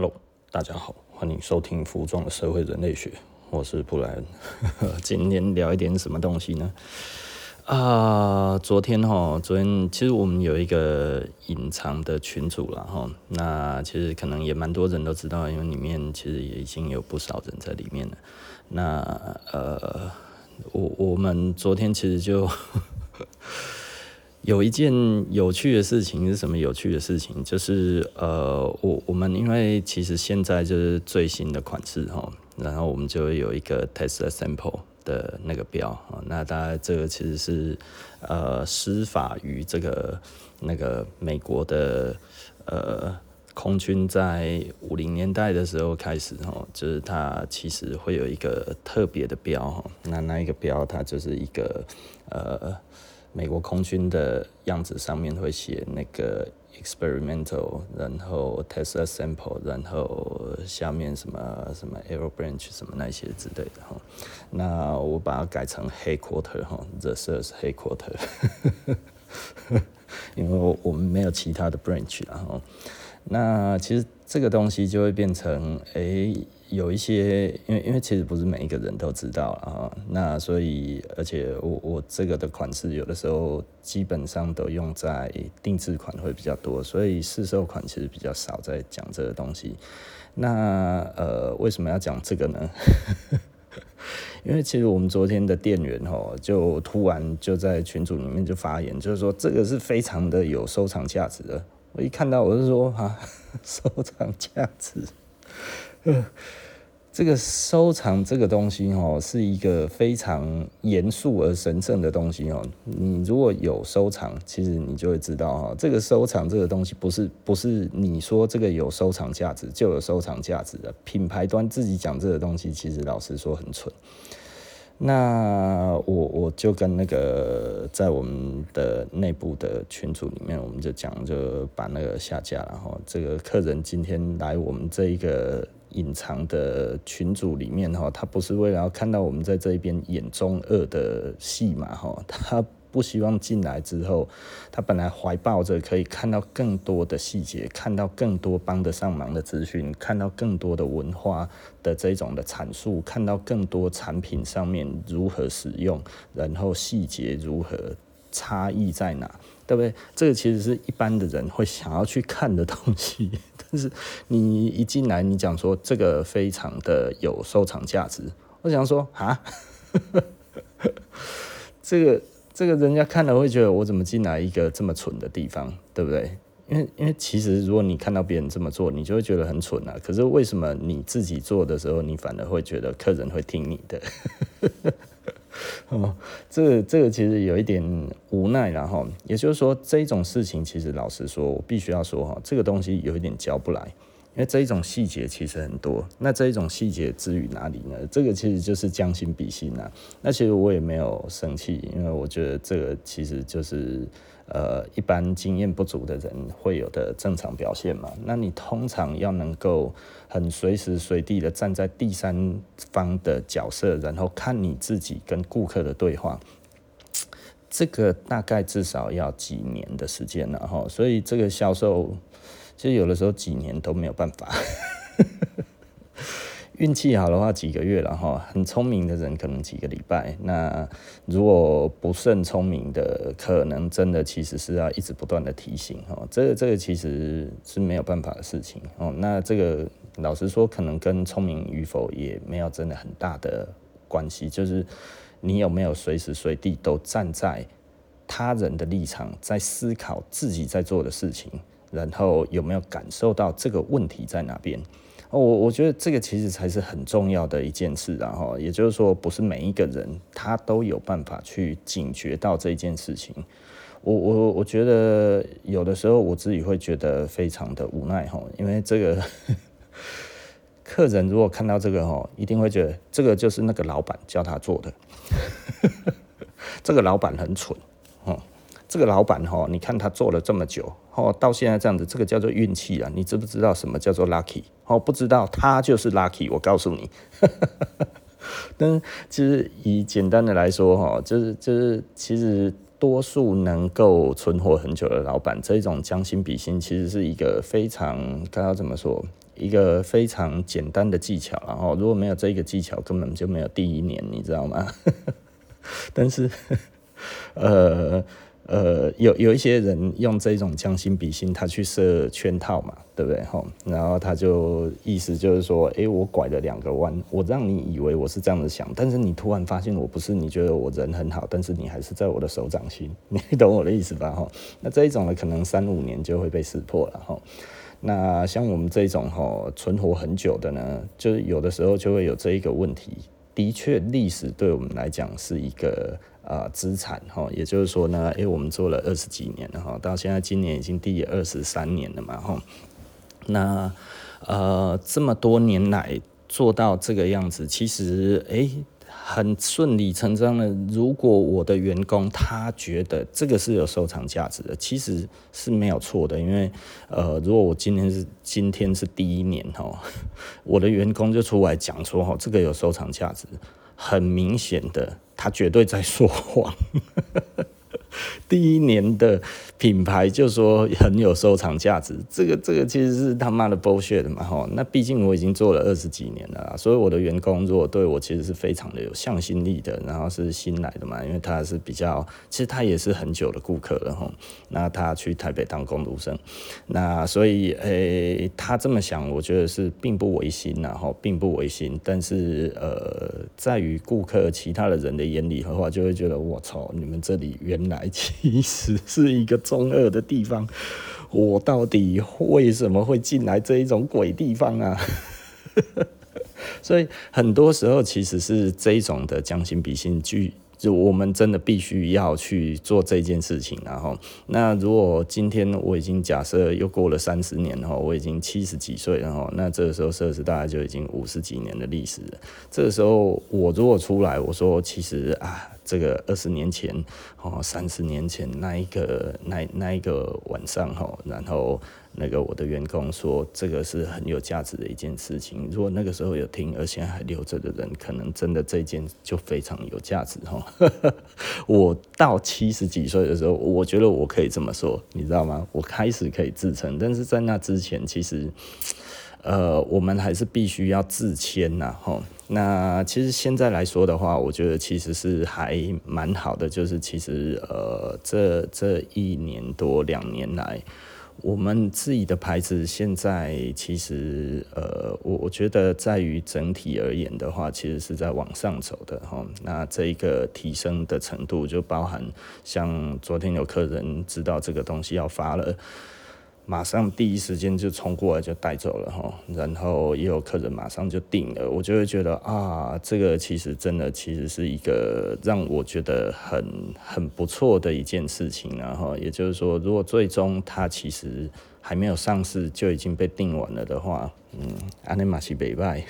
Hello，大家好，欢迎收听服装的社会人类学，我是布莱恩。今天聊一点什么东西呢？啊、昨天哈，昨天其实我们有一个隐藏的群组了哈，那其实可能也蛮多人都知道，因为里面其实也已经有不少人在里面了。那呃，我我们昨天其实就。有一件有趣的事情是什么？有趣的事情就是，呃，我我们因为其实现在就是最新的款式哈，然后我们就有一个 Tesla sample 的那个标啊，那大概这个其实是呃，施法于这个那个美国的呃空军在五零年代的时候开始哈，就是它其实会有一个特别的标哈，那那一个标它就是一个呃。美国空军的样子上面会写那个 experimental，然后 test a sample，然后下面什么什么 aero branch 什么那些之类的哈。那我把它改成 headquarter 哈，the service headquarter，因为我们没有其他的 branch 然后，那其实这个东西就会变成诶。欸有一些，因为因为其实不是每一个人都知道啊，那所以而且我我这个的款式有的时候基本上都用在定制款会比较多，所以试售款其实比较少在讲这个东西。那呃为什么要讲这个呢？因为其实我们昨天的店员吼就突然就在群组里面就发言，就是说这个是非常的有收藏价值的。我一看到我就说啊，收藏价值。这个收藏这个东西哦，是一个非常严肃而神圣的东西哦。你如果有收藏，其实你就会知道哈，这个收藏这个东西不是不是你说这个有收藏价值就有收藏价值的。品牌端自己讲这个东西，其实老实说很蠢。那我我就跟那个在我们的内部的群组里面，我们就讲，就把那个下架了哈。这个客人今天来我们这一个。隐藏的群组里面哈，他不是为了要看到我们在这一边演中二的戏嘛哈，他不希望进来之后，他本来怀抱着可以看到更多的细节，看到更多帮得上忙的资讯，看到更多的文化的这种的阐述，看到更多产品上面如何使用，然后细节如何差异在哪，对不对？这个其实是一般的人会想要去看的东西。但是你一进来，你讲说这个非常的有收藏价值，我想说啊，这个这个人家看了会觉得我怎么进来一个这么蠢的地方，对不对？因为因为其实如果你看到别人这么做，你就会觉得很蠢啊。可是为什么你自己做的时候，你反而会觉得客人会听你的？哦，这个这个其实有一点无奈了哈。也就是说，这种事情其实老实说，我必须要说哈，这个东西有一点教不来，因为这一种细节其实很多。那这一种细节之于哪里呢？这个其实就是将心比心呐。那其实我也没有生气，因为我觉得这个其实就是。呃，一般经验不足的人会有的正常表现嘛。那你通常要能够很随时随地的站在第三方的角色，然后看你自己跟顾客的对话，这个大概至少要几年的时间了哈。所以这个销售，其实有的时候几年都没有办法。运气好的话，几个月了哈。很聪明的人可能几个礼拜。那如果不甚聪明的，可能真的其实是要一直不断的提醒哈。这个这个其实是没有办法的事情哦。那这个老实说，可能跟聪明与否也没有真的很大的关系。就是你有没有随时随地都站在他人的立场，在思考自己在做的事情，然后有没有感受到这个问题在哪边？我我觉得这个其实才是很重要的一件事，然后也就是说，不是每一个人他都有办法去警觉到这件事情。我我我觉得有的时候我自己会觉得非常的无奈哈，因为这个客人如果看到这个哈，一定会觉得这个就是那个老板叫他做的，这个老板很蠢，这个老板哈，你看他做了这么久，哦，到现在这样子，这个叫做运气啊！你知不知道什么叫做 lucky？哦，不知道，他就是 lucky。我告诉你，但是其实以简单的来说，哈，就是就是，其实多数能够存活很久的老板，这种将心比心，其实是一个非常该要怎么说，一个非常简单的技巧，然后如果没有这个技巧，根本就没有第一年，你知道吗？但是，呃。呃，有有一些人用这种将心比心，他去设圈套嘛，对不对？吼，然后他就意思就是说，诶，我拐了两个弯，我让你以为我是这样子想，但是你突然发现我不是，你觉得我人很好，但是你还是在我的手掌心，你懂我的意思吧？吼，那这一种呢，可能三五年就会被识破了，吼。那像我们这种吼存活很久的呢，就是有的时候就会有这一个问题。的确，历史对我们来讲是一个。啊，资产哈，也就是说呢，诶，我们做了二十几年了哈，到现在今年已经第二十三年了嘛哈。那呃，这么多年来做到这个样子，其实诶，很顺理成章的。如果我的员工他觉得这个是有收藏价值的，其实是没有错的。因为呃，如果我今天是今天是第一年哈，我的员工就出来讲说哈，这个有收藏价值，很明显的。他绝对在说谎。第一年的品牌就说很有收藏价值，这个这个其实是他妈的 bullshit 的嘛哈。那毕竟我已经做了二十几年了，所以我的员工如果对我其实是非常的有向心力的，然后是新来的嘛，因为他是比较，其实他也是很久的顾客了哈。那他去台北当工读生，那所以诶、他这么想，我觉得是并不违心呐哈，并不违心。但是呃，在于顾客其他的人的眼里的话，就会觉得我操，你们这里原来。其实是一个中二的地方，我到底为什么会进来这一种鬼地方啊？所以很多时候其实是这一种的将心比心句。就我们真的必须要去做这件事情，然后，那如果今天我已经假设又过了三十年，后我已经七十几岁了，哈，那这个时候设施大概就已经五十几年的历史了。这个时候我如果出来，我说其实啊，这个二十年前，哦，三十年前那一个那那一个晚上，哈，然后。那个我的员工说，这个是很有价值的一件事情。如果那个时候有听，而现在还留着的人，可能真的这件就非常有价值哈。我到七十几岁的时候，我觉得我可以这么说，你知道吗？我开始可以自称，但是在那之前，其实，呃，我们还是必须要自谦呐。吼，那其实现在来说的话，我觉得其实是还蛮好的，就是其实呃，这这一年多两年来。我们自己的牌子现在其实，呃，我我觉得在于整体而言的话，其实是在往上走的哈。那这一个提升的程度，就包含像昨天有客人知道这个东西要发了。马上第一时间就冲过来就带走了哈，然后也有客人马上就订了，我就会觉得啊，这个其实真的其实是一个让我觉得很很不错的一件事情，然后也就是说，如果最终它其实还没有上市就已经被订完了的话，嗯，阿尼玛西北拜，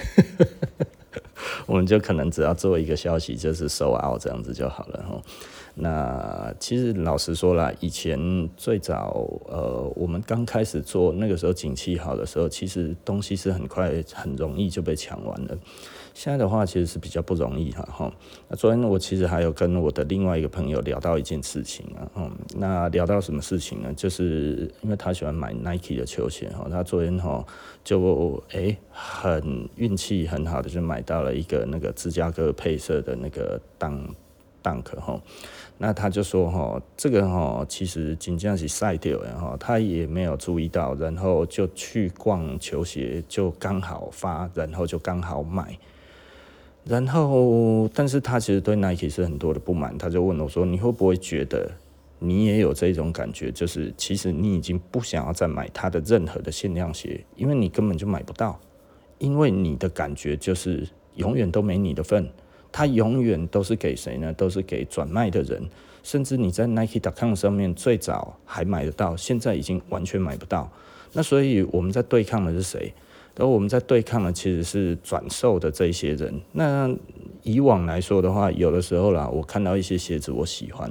我们就可能只要做一个消息，就是 s o out 这样子就好了哈。那其实老实说啦，以前最早呃，我们刚开始做那个时候景气好的时候，其实东西是很快很容易就被抢完了。现在的话，其实是比较不容易哈哈。那昨天我其实还有跟我的另外一个朋友聊到一件事情啊，嗯，那聊到什么事情呢？就是因为他喜欢买 Nike 的球鞋哈，他昨天哈就诶、很运气很好的就买到了一个那个芝加哥配色的那个当。Dunk 哈，那他就说哈，这个哈其实仅仅是赛掉，然后他也没有注意到，然后就去逛球鞋，就刚好发，然后就刚好买，然后但是他其实对 Nike 是很多的不满，他就问我说，你会不会觉得你也有这种感觉，就是其实你已经不想要再买他的任何的限量鞋，因为你根本就买不到，因为你的感觉就是永远都没你的份。它永远都是给谁呢？都是给转卖的人，甚至你在 Nike.com 上面最早还买得到，现在已经完全买不到。那所以我们在对抗的是谁？而我们在对抗的其实是转售的这些人。那以往来说的话，有的时候啦，我看到一些鞋子我喜欢。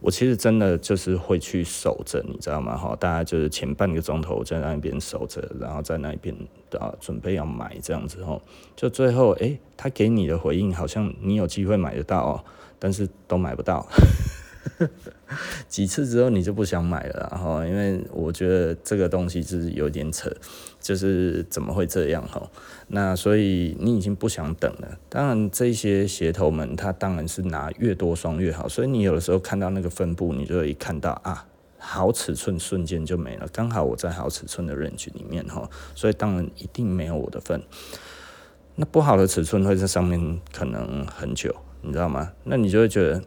我其实真的就是会去守着，你知道吗？哈，大家就是前半个钟头在那边守着，然后在那边啊准备要买这样子哈，就最后诶，他给你的回应好像你有机会买得到哦，但是都买不到。几次之后你就不想买了，然后因为我觉得这个东西就是有点扯，就是怎么会这样哈？那所以你已经不想等了。当然这些鞋头们，它当然是拿越多双越好，所以你有的时候看到那个分布，你就会看到啊。好尺寸瞬间就没了，刚好我在好尺寸的 range 里面哈，所以当然一定没有我的份。那不好的尺寸会在上面可能很久，你知道吗？那你就会觉得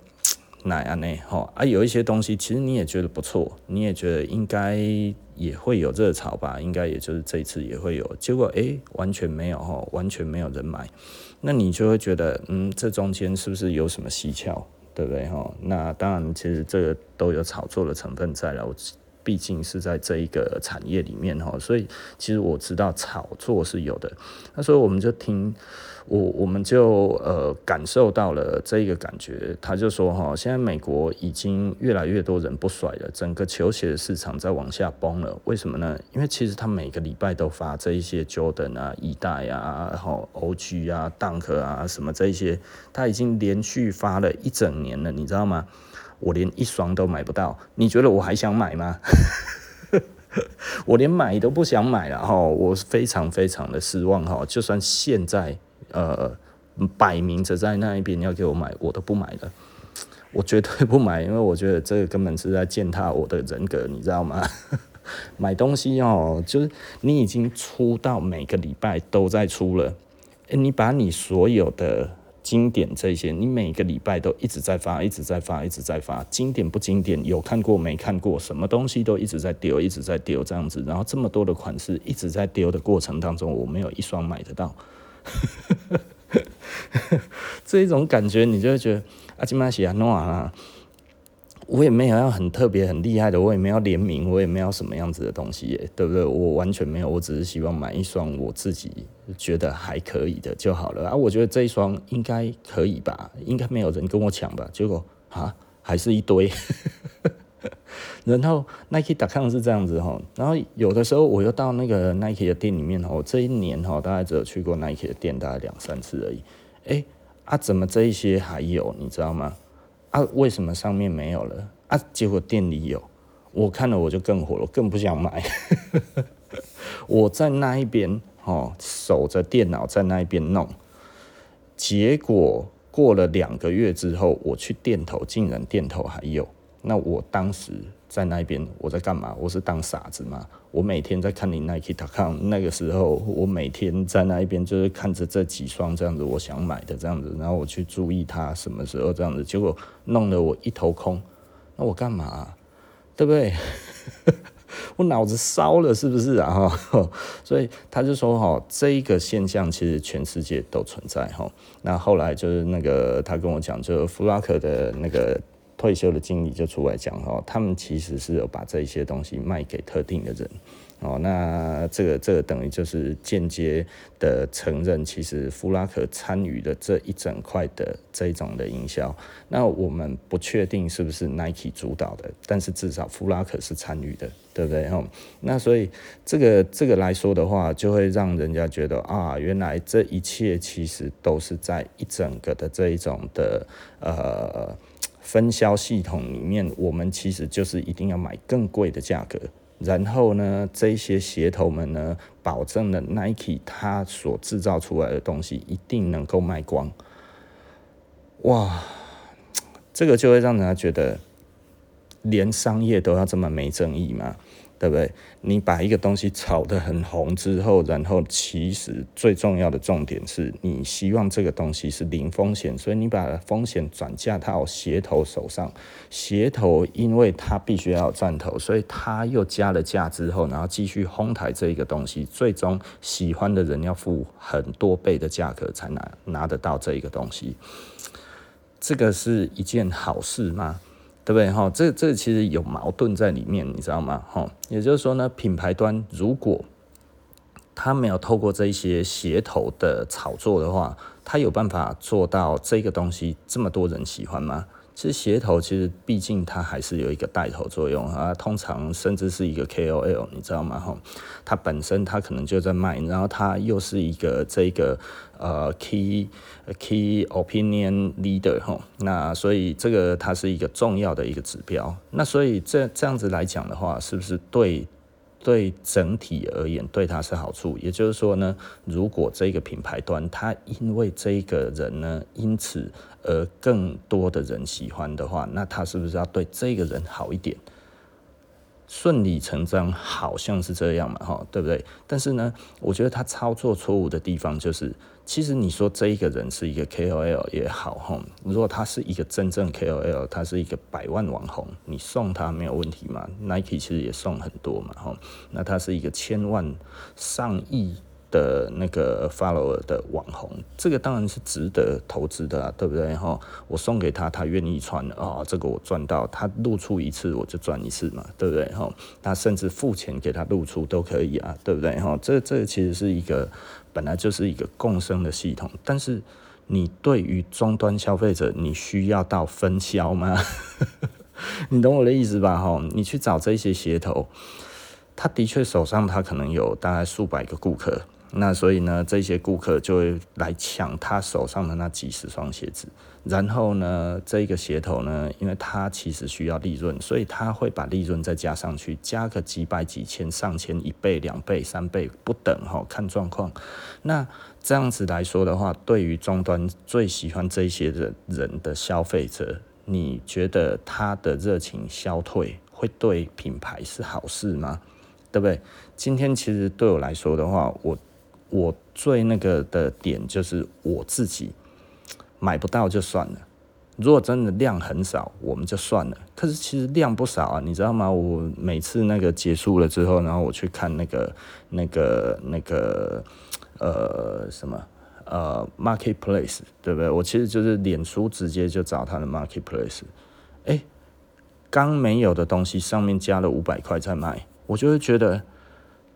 哪样呢？哈啊，有一些东西其实你也觉得不错，你也觉得应该也会有热潮吧，应该也就是这一次也会有，结果哎、完全没有哈，完全没有人买，那你就会觉得嗯，这中间是不是有什么蹊跷？对不对哈？那当然，其实这个都有炒作的成分在了。我毕竟是在这一个产业里面哈，所以其实我知道炒作是有的。那所以我们就听。我我们就呃感受到了这一个感觉，他就说哈，现在美国已经越来越多人不甩了，整个球鞋的市场在往下崩了。为什么呢？因为其实他每个礼拜都发这一些 Jordan 啊、一代啊、然后 OG 啊、Dunk 啊什么这一些，他已经连续发了一整年了，你知道吗？我连一双都买不到，你觉得我还想买吗？我连买都不想买了哈，我非常非常的失望哈，就算现在。呃，摆明着在那一边要给我买，我都不买了，我绝对不买，因为我觉得这个根本是在践踏我的人格，你知道吗？买东西哦，就是你已经出到每个礼拜都在出了，欸，你把你所有的经典这些，你每个礼拜都一直在发，一直在发，一直在发，经典不经典，有看过没看过，什么东西都一直在丢，一直在丢这样子，然后这么多的款式一直在丢的过程当中，我没有一双买得到。这一种感觉，你就会觉得啊，今麦喜啊，弄完了，我也没有要很特别、很厉害的，我也没有联名，我也没有什么样子的东西耶，对不对？我完全没有，我只是希望买一双我自己觉得还可以的就好了啊。我觉得这一双应该可以吧，应该没有人跟我抢吧？结果啊，还是一堆。然后 Nike.com 是这样子哈，然后有的时候我又到那个 Nike 的店里面哈，这一年哈大概只有去过 Nike 的店大概两三次而已。哎啊，怎么这一些还有你知道吗？啊，为什么上面没有了？啊，结果店里有，我看了我就更火了，更不想买。我在那一边哦守着电脑在那一边弄，结果过了两个月之后，我去店头，竟然店头还有。那我当时在那边，我在干嘛？我是当傻子吗？我每天在看你 Nike.com，那个时候我每天在那一边就是看着这几双这样子，我想买的这样子，然后我去注意它什么时候这样子，结果弄得我一头空。那我干嘛？对不对？我脑子烧了是不是啊？哈，所以他就说哈，这一个现象其实全世界都存在哈。那后来就是那个他跟我讲，就弗拉克的那个。退休的经理就出来讲哦，他们其实是有把这一些东西卖给特定的人哦，那这个这个等于就是间接的承认，其实弗拉克参与了这一整块的这一种的营销。那我们不确定是不是 Nike 主导的，但是至少弗拉克是参与的，对不对？哦，那所以这个这个来说的话，就会让人家觉得啊，原来这一切其实都是在一整个的这一种的呃。分销系统里面，我们其实就是一定要买更贵的价格，然后呢，这些鞋头们呢，保证了 Nike 它所制造出来的东西一定能够卖光。哇，这个就会让人家觉得，连商业都要这么没正义吗？对不对？你把一个东西炒得很红之后，然后其实最重要的重点是你希望这个东西是零风险，所以你把风险转嫁到鞋头手上。鞋头因为它必须要有赚头，所以它又加了价之后，然后继续哄抬这一个东西，最终喜欢的人要付很多倍的价格才拿拿得到这一个东西。这个是一件好事吗？对不对？哈，这这其实有矛盾在里面，你知道吗？哈，也就是说呢，品牌端如果他没有透过这一些鞋头的炒作的话，他有办法做到这个东西这么多人喜欢吗？其实鞋头其实毕竟它还是有一个带头作用啊，通常甚至是一个 KOL，你知道吗？哈，它本身它可能就在卖，然后它又是一个这个呃 key key opinion leader 哈，那所以这个它是一个重要的一个指标。那所以这这样子来讲的话，是不是对？对整体而言，对他是好处。也就是说呢，如果这个品牌端他因为这个人呢，因此而更多的人喜欢的话，那他是不是要对这个人好一点？顺理成章，好像是这样嘛，哈，对不对？但是呢，我觉得他操作错误的地方就是，其实你说这一个人是一个 KOL 也好，哈，如果他是一个真正 KOL，他是一个百万网红，你送他没有问题嘛？Nike 其实也送很多嘛，哈，那他是一个千万上亿。的那个 follower 的网红，这个当然是值得投资的啊，对不对哈？我送给他，他愿意穿啊，这个我赚到，他露出一次我就赚一次嘛，对不对哈？他甚至付钱给他露出都可以啊，对不对哈？这这其实是一个本来就是一个共生的系统，但是你对于终端消费者，你需要到分销吗？你懂我的意思吧哈？你去找这些鞋头，他的确手上他可能有大概数百个顾客。那所以呢，这些顾客就会来抢他手上的那几十双鞋子，然后呢，这个鞋头呢，因为他其实需要利润，所以他会把利润再加上去，加个几百、几千、上千、一倍、两倍、三倍不等哈，看状况。那这样子来说的话，对于终端最喜欢这些的人的消费者，你觉得他的热情消退，会对品牌是好事吗？对不对？今天其实对我来说的话，我。我最那个的点就是我自己买不到就算了，如果真的量很少，我们就算了。可是其实量不少啊，你知道吗？我每次那个结束了之后，然后我去看那个那个那个呃什么呃 marketplace，对不对？我其实就是脸书直接就找他的 marketplace，哎，刚没有的东西上面加了五百块在卖，我就会觉得。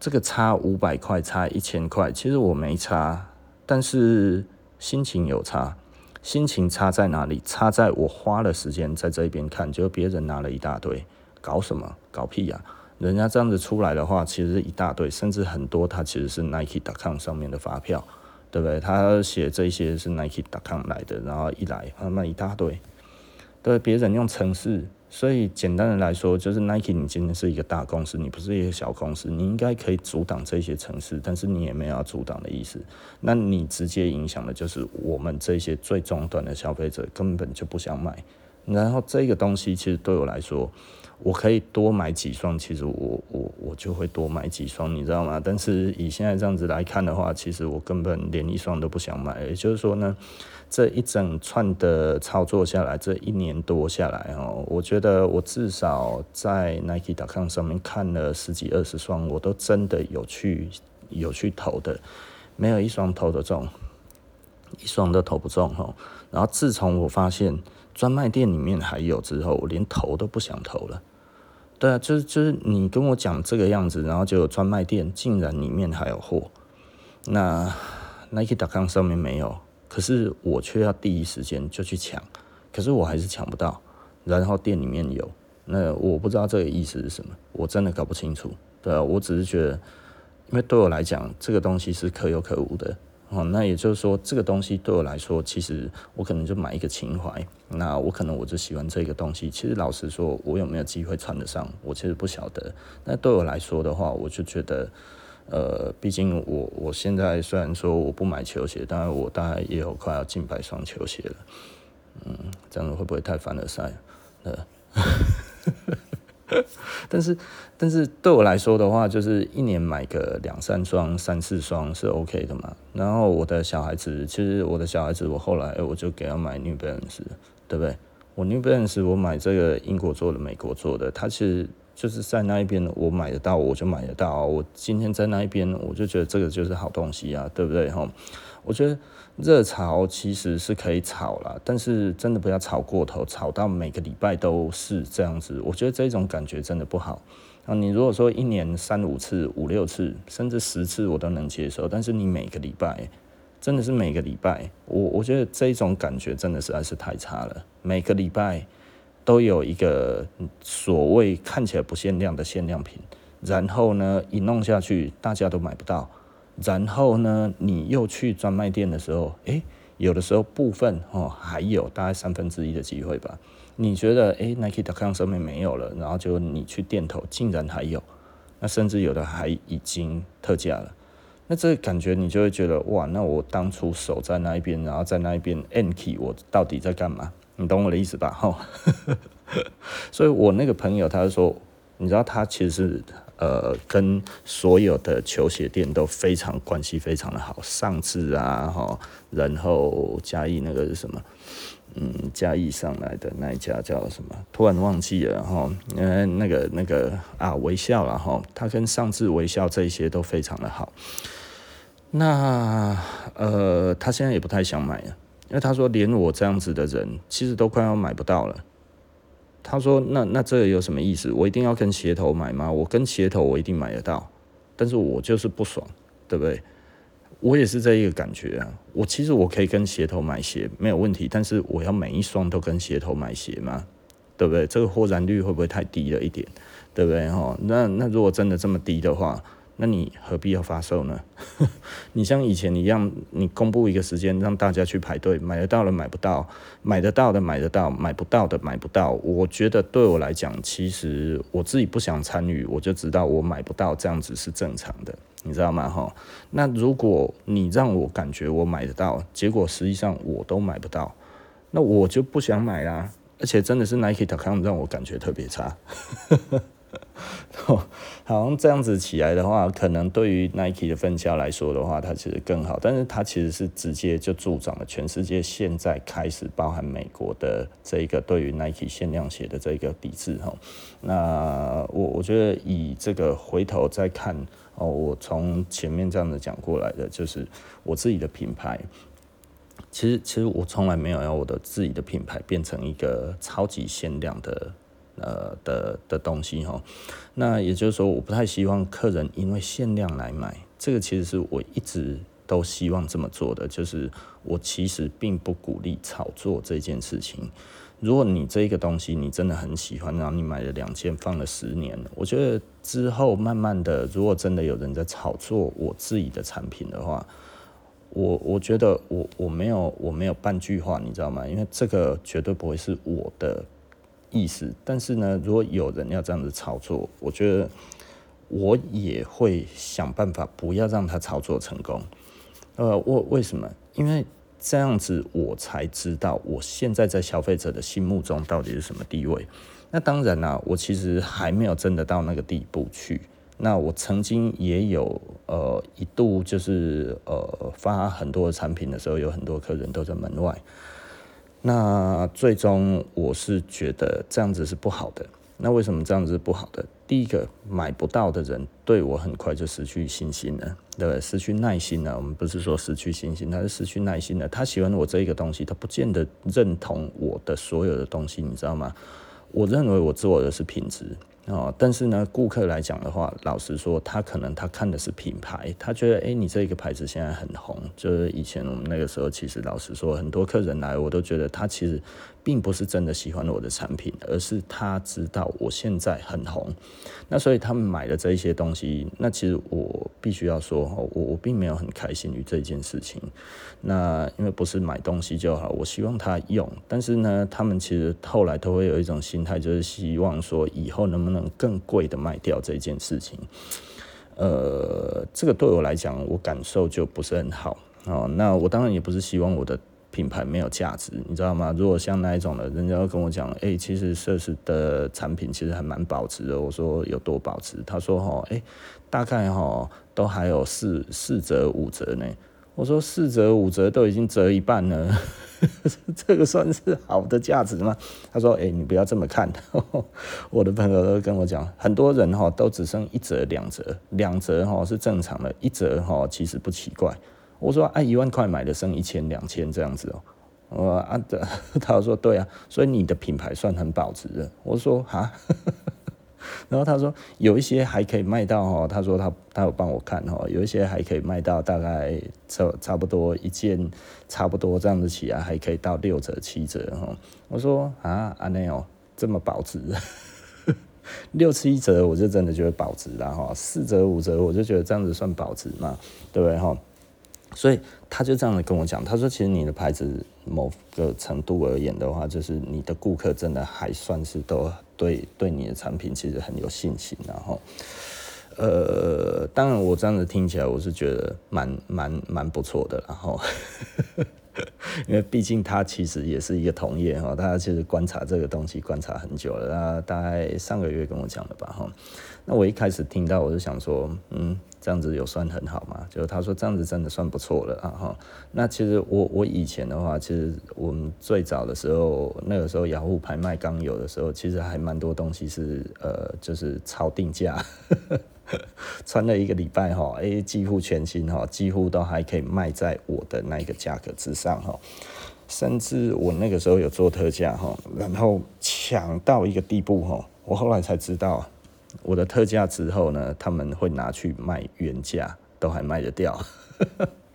这个差五百块，差一千块，其实我没差，但是心情有差。心情差在哪里？差在我花了时间在这边看，就别人拿了一大堆，搞什么？搞屁呀！人家这样子出来的话，其实一大堆，甚至很多，他其实是 Nike.com 上面的发票，对不对？他写这些是 Nike.com 来的，然后一来他卖一大堆，对，别人用城市。所以简单的来说，就是 Nike，你今天是一个大公司，你不是一个小公司，你应该可以阻挡这些城市，但是你也没有要阻挡的意思。那你直接影响的就是我们这些最终端的消费者根本就不想买。然后这个东西其实对我来说，我可以多买几双，其实我我我就会多买几双，你知道吗？但是以现在这样子来看的话，其实我根本连一双都不想买。也就是说呢。这一整串的操作下来，这一年多下来哦，我觉得我至少在 Nike.com 上面看了十几二十双，我都真的有去有去投的，没有一双投的中，一双都投不中哈。然后自从我发现专卖店里面还有之后，我连投都不想投了。对啊，就是就是你跟我讲这个样子，然后就有专卖店竟然里面还有货，那 Nike.com 上面没有。可是我却要第一时间就去抢，可是我还是抢不到。然后店里面有，那我不知道这个意思是什么，我真的搞不清楚。对啊，我只是觉得，因为对我来讲，这个东西是可有可无的。哦，那也就是说，这个东西对我来说，其实我可能就买一个情怀。那我可能我就喜欢这个东西。其实老实说，我有没有机会穿得上，我其实不晓得。那对我来说的话，我就觉得。呃，毕竟我我现在虽然说我不买球鞋，但是我大概也有快要近百双球鞋了。嗯，这样子会不会太凡尔赛？呃，但是但是对我来说的话，就是一年买个两三双、三四双是 OK 的嘛。然后我的小孩子，其实我的小孩子，我后来我就给他买 New Balance，对不对？我 New Balance 我买这个英国做的、美国做的，它其实。就是在那一边，我买得到，我就买得到。我今天在那一边，我就觉得这个就是好东西啊，对不对？哈，我觉得热潮其实是可以炒啦，但是真的不要炒过头，炒到每个礼拜都是这样子，我觉得这种感觉真的不好。啊，你如果说一年三五次、五六次，甚至十次，我都能接受。但是你每个礼拜真的是每个礼拜，我我觉得这种感觉真的实在是太差了。每个礼拜都有一个所谓看起来不限量的限量品，然后呢，一弄下去大家都买不到，然后呢，你又去专卖店的时候，诶，有的时候部分哦还有大概三分之一的机会吧。你觉得诶 Nike.com 上面没有了，然后就你去店头竟然还有，那甚至有的还已经特价了。那这感觉你就会觉得哇，那我当初守在那一边，然后在那一边 nke 我到底在干嘛？你懂我的意思吧？哈，所以我那个朋友他说，你知道他其实呃跟所有的球鞋店都非常关系非常的好，上智啊哈，然后嘉义那个是什么？嗯，嘉义上来的那一家叫什么？突然忘记了哈，嗯，那个那个啊，微笑了哈，他跟上智微笑这一些都非常的好。那呃，他现在也不太想买了，因为他说连我这样子的人，其实都快要买不到了。他说那那这有什么意思？我一定要跟鞋头买吗？我跟鞋头我一定买得到，但是我就是不爽，对不对？我也是这一个感觉啊，我其实我可以跟鞋头买鞋没有问题，但是我要每一双都跟鞋头买鞋吗？对不对？这个获然率会不会太低了一点？对不对？哈，那那如果真的这么低的话，那你何必要发售呢？你像以前一样，你公布一个时间让大家去排队，买得到的买不到，买得到的买得到，买不到的买不到。我觉得对我来讲，其实我自己不想参与，我就知道我买不到，这样子是正常的。你知道吗？哈，那如果你让我感觉我买得到，结果实际上我都买不到，那我就不想买啦。而且真的是 Nike.com 让我感觉特别差。好像这样子起来的话，可能对于 Nike 的分销来说的话，它其实更好。但是它其实是直接就助长了全世界现在开始，包含美国的这一个对于 Nike 限量鞋的这一个抵制。哈，那我我觉得以这个回头再看。哦，我从前面这样子讲过来的，就是我自己的品牌。其实，其实我从来没有要我的自己的品牌变成一个超级限量的，呃的的东西哈。那也就是说，我不太希望客人因为限量来买。这个其实是我一直都希望这么做的，就是我其实并不鼓励炒作这件事情。如果你这一个东西你真的很喜欢，然后你买了两件放了十年，我觉得之后慢慢的，如果真的有人在炒作我自己的产品的话，我我觉得我我没有我没有半句话，你知道吗？因为这个绝对不会是我的意思。但是呢，如果有人要这样子操作，我觉得我也会想办法不要让他操作成功。呃，为为什么？因为。这样子我才知道我现在在消费者的心目中到底是什么地位。那当然啦、啊，我其实还没有真的到那个地步去。那我曾经也有呃一度就是呃发很多的产品的时候，有很多客人都在门外。那最终我是觉得这样子是不好的。那为什么这样子不好的？第一个买不到的人对我很快就失去信心了，对不对？失去耐心了。我们不是说失去信心，他是失去耐心了。他喜欢我这一个东西，他不见得认同我的所有的东西，你知道吗？我认为我做的是品质。哦，但是呢，顾客来讲的话，老实说，他可能他看的是品牌，他觉得，哎，你这个牌子现在很红。就是以前我们那个时候，其实老实说，很多客人来，我都觉得他其实并不是真的喜欢我的产品，而是他知道我现在很红。那所以他们买的这一些东西，那其实我必须要说，我我并没有很开心于这件事情。那因为不是买东西就好，我希望他用。但是呢，他们其实后来都会有一种心态，就是希望说以后能不能更贵的卖掉这件事情。呃，这个对我来讲，我感受就不是很好。哦，那我当然也不是希望我的品牌没有价值，你知道吗？如果像那一种的，人家要跟我讲，哎，其实设施的产品其实还蛮保值的。我说有多保值？他说，哈，哎，大概哈都还有四四折五折呢。我说四折五折都已经折一半了，这个算是好的价值吗？他说：“哎，你不要这么看。”我的朋友都跟我讲，很多人哈都只剩一折两折，两折哈是正常的，一折哈其实不奇怪。我说：“哎，一万块买的剩一千两千这样子哦。”我啊，他说：“对啊，所以你的品牌算很保值的。”我说：“哈。”然后他说有一些还可以卖到哈，他说他他有帮我看哈，有一些还可以卖到大概差差不多一件差不多这样子起来还可以到六折七折哈。我说啊阿内哦这么保值，六七折我就真的觉得保值了哈，四折五折我就觉得这样子算保值嘛，对不对哈？所以他就这样子跟我讲，他说其实你的牌子某个程度而言的话，就是你的顾客真的还算是都对对你的产品其实很有信心，然后，呃，当然我这样子听起来我是觉得蛮蛮蛮不错的，然后，因为毕竟他其实也是一个同业哈，他其实观察这个东西观察很久了，他大概上个月跟我讲的吧哈，那我一开始听到我就想说，嗯。这样子有算很好吗？就他说这样子真的算不错了啊哈。那其实我我以前的话，其实我们最早的时候，那个时候雅虎拍卖刚有的时候，其实还蛮多东西是呃，就是超定价，穿了一个礼拜哈，哎，几乎全新哈，几乎都还可以卖在我的那个价格之上哈。甚至我那个时候有做特价哈，然后抢到一个地步哈，我后来才知道。我的特价之后呢，他们会拿去卖原价，都还卖得掉。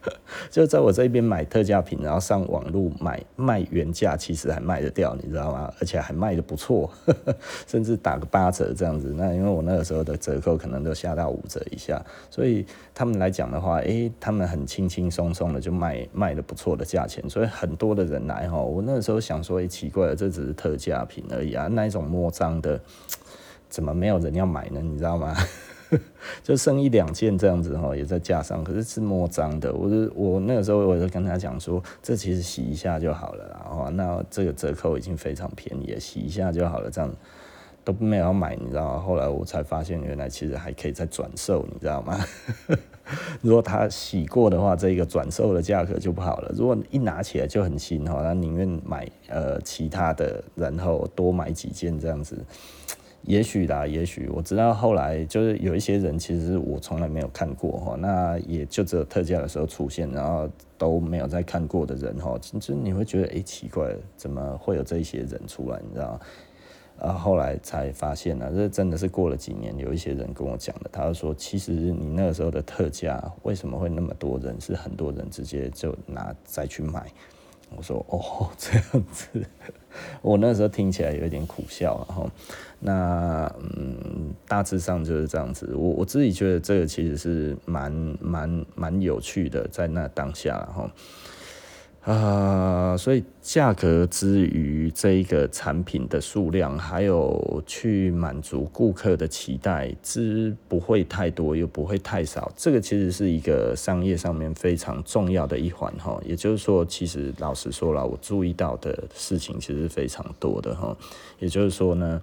就在我这边买特价品，然后上网路买卖原价，其实还卖得掉，你知道吗？而且还卖得不错，甚至打个八折这样子。那因为我那个时候的折扣可能都下到五折以下，所以他们来讲的话，诶、他们很轻轻松松的就卖卖得不错的价钱。所以很多的人来哈，我那个时候想说，诶、奇怪了，这只是特价品而已啊，那一种摸脏的。怎么没有人要买呢？你知道吗？就剩一两件这样子哈，也在架上，可是是摸脏的。我就我那个时候我就跟他讲说，这其实洗一下就好了啦。哦，那这个折扣已经非常便宜了，洗一下就好了，这样都没有要买，你知道吗？后来我才发现，原来其实还可以再转售，你知道吗？如果他洗过的话，这个转售的价格就不好了。如果一拿起来就很新哈，他宁愿买呃其他的，然后多买几件这样子。也许啦，也许我知道后来就是有一些人，其实我从来没有看过哈，那也就只有特价的时候出现，然后都没有再看过的人哈，其实你会觉得哎、奇怪，怎么会有这些人出来？你知道？啊，后来才发现呢，这真的是过了几年，有一些人跟我讲的，他说，其实你那个时候的特价为什么会那么多人？是很多人直接就拿再去买。我说哦，这样子，我那时候听起来有一点苦笑，然后那嗯，大致上就是这样子。我我自己觉得这个其实是蛮蛮蛮有趣的，在那当下，然后。啊、所以价格之于这一个产品的数量，还有去满足顾客的期待之不会太多，又不会太少，这个其实是一个商业上面非常重要的一环哈。也就是说，其实老实说了，我注意到的事情其实非常多的哈。也就是说呢，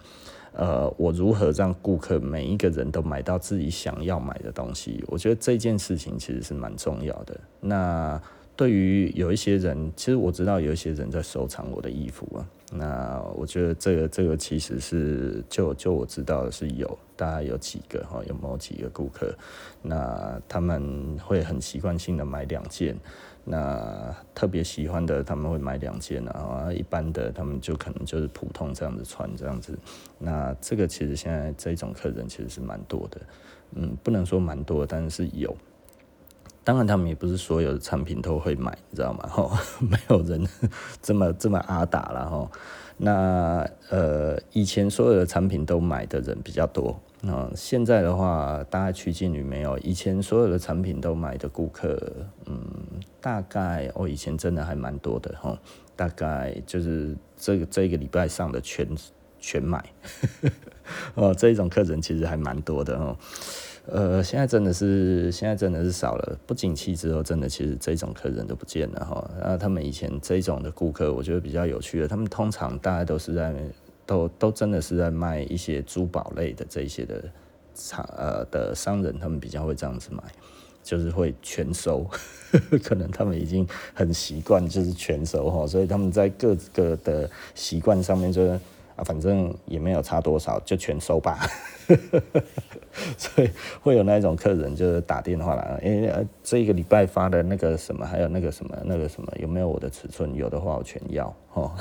呃，我如何让顾客每一个人都买到自己想要买的东西，我觉得这件事情其实是蛮重要的。那对于有一些人，其实我知道有一些人在收藏我的衣服啊。那我觉得这个这个其实是就就我知道的是有，大概有几个哈，有某几个顾客，那他们会很习惯性的买两件，那特别喜欢的他们会买两件啊，一般的他们就可能就是普通这样子穿这样子。那这个其实现在这种客人其实是蛮多的，嗯，不能说蛮多，但是是有。当然，他们也不是所有的产品都会买，你知道吗？吼，没有人这么这么阿达了吼。那呃，以前所有的产品都买的人比较多，那现在的话，大概趋近于没有。以前所有的产品都买的顾客，嗯，大概我、以前真的还蛮多的吼，大概就是这个这个礼拜上的全全买，哦，这一种客人其实还蛮多的哦。呃，现在真的是，现在真的是少了。不景气之后，真的其实这种客人都不见了哈。那他们以前这种的顾客，我觉得比较有趣的，他们通常大家都是在，都都真的是在卖一些珠宝类的这一些的厂呃的商人，他们比较会这样子买，就是会全收。可能他们已经很习惯就是全收哈，所以他们在各个的习惯上面就是。啊，反正也没有差多少，就全收吧。所以会有那种客人就是打电话来，哎、欸，这一个礼拜发的那个什么，还有那个什么，那个什么，有没有我的尺寸？有的话我全要。哦，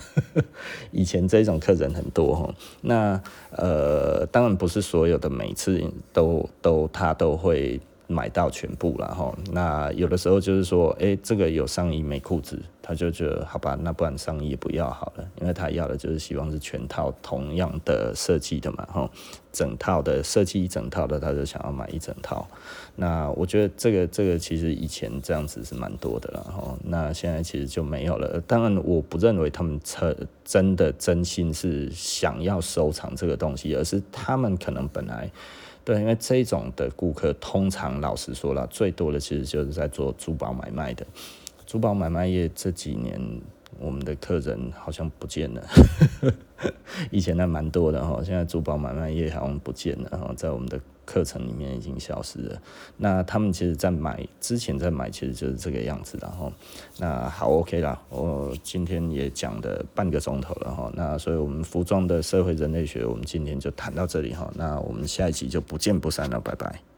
以前这种客人很多哈。那呃，当然不是所有的每次都都他都会。买到全部了哈，那有的时候就是说，哎、这个有上衣没裤子，他就觉得好吧，那不然上衣也不要好了，因为他要的就是希望是全套同样的设计的嘛，哈，整套的设计一整套的，他就想要买一整套。那我觉得这个这个其实以前这样子是蛮多的了哈，那现在其实就没有了。当然，我不认为他们真的真心是想要收藏这个东西，而是他们可能本来。对，因为这种的顾客通常老实说了，最多的其实就是在做珠宝买卖的。珠宝买卖业这几年，我们的客人好像不见了。以前那蛮多的哈，现在珠宝买卖业好像不见了哈，在我们的。课程里面已经消失了。那他们其实，在买之前在买，其实就是这个样子的哈。那好，OK 啦，我今天也讲了半个钟头了哈。那所以我们服装的社会人类学，我们今天就谈到这里哈。那我们下一集就不见不散了，拜拜。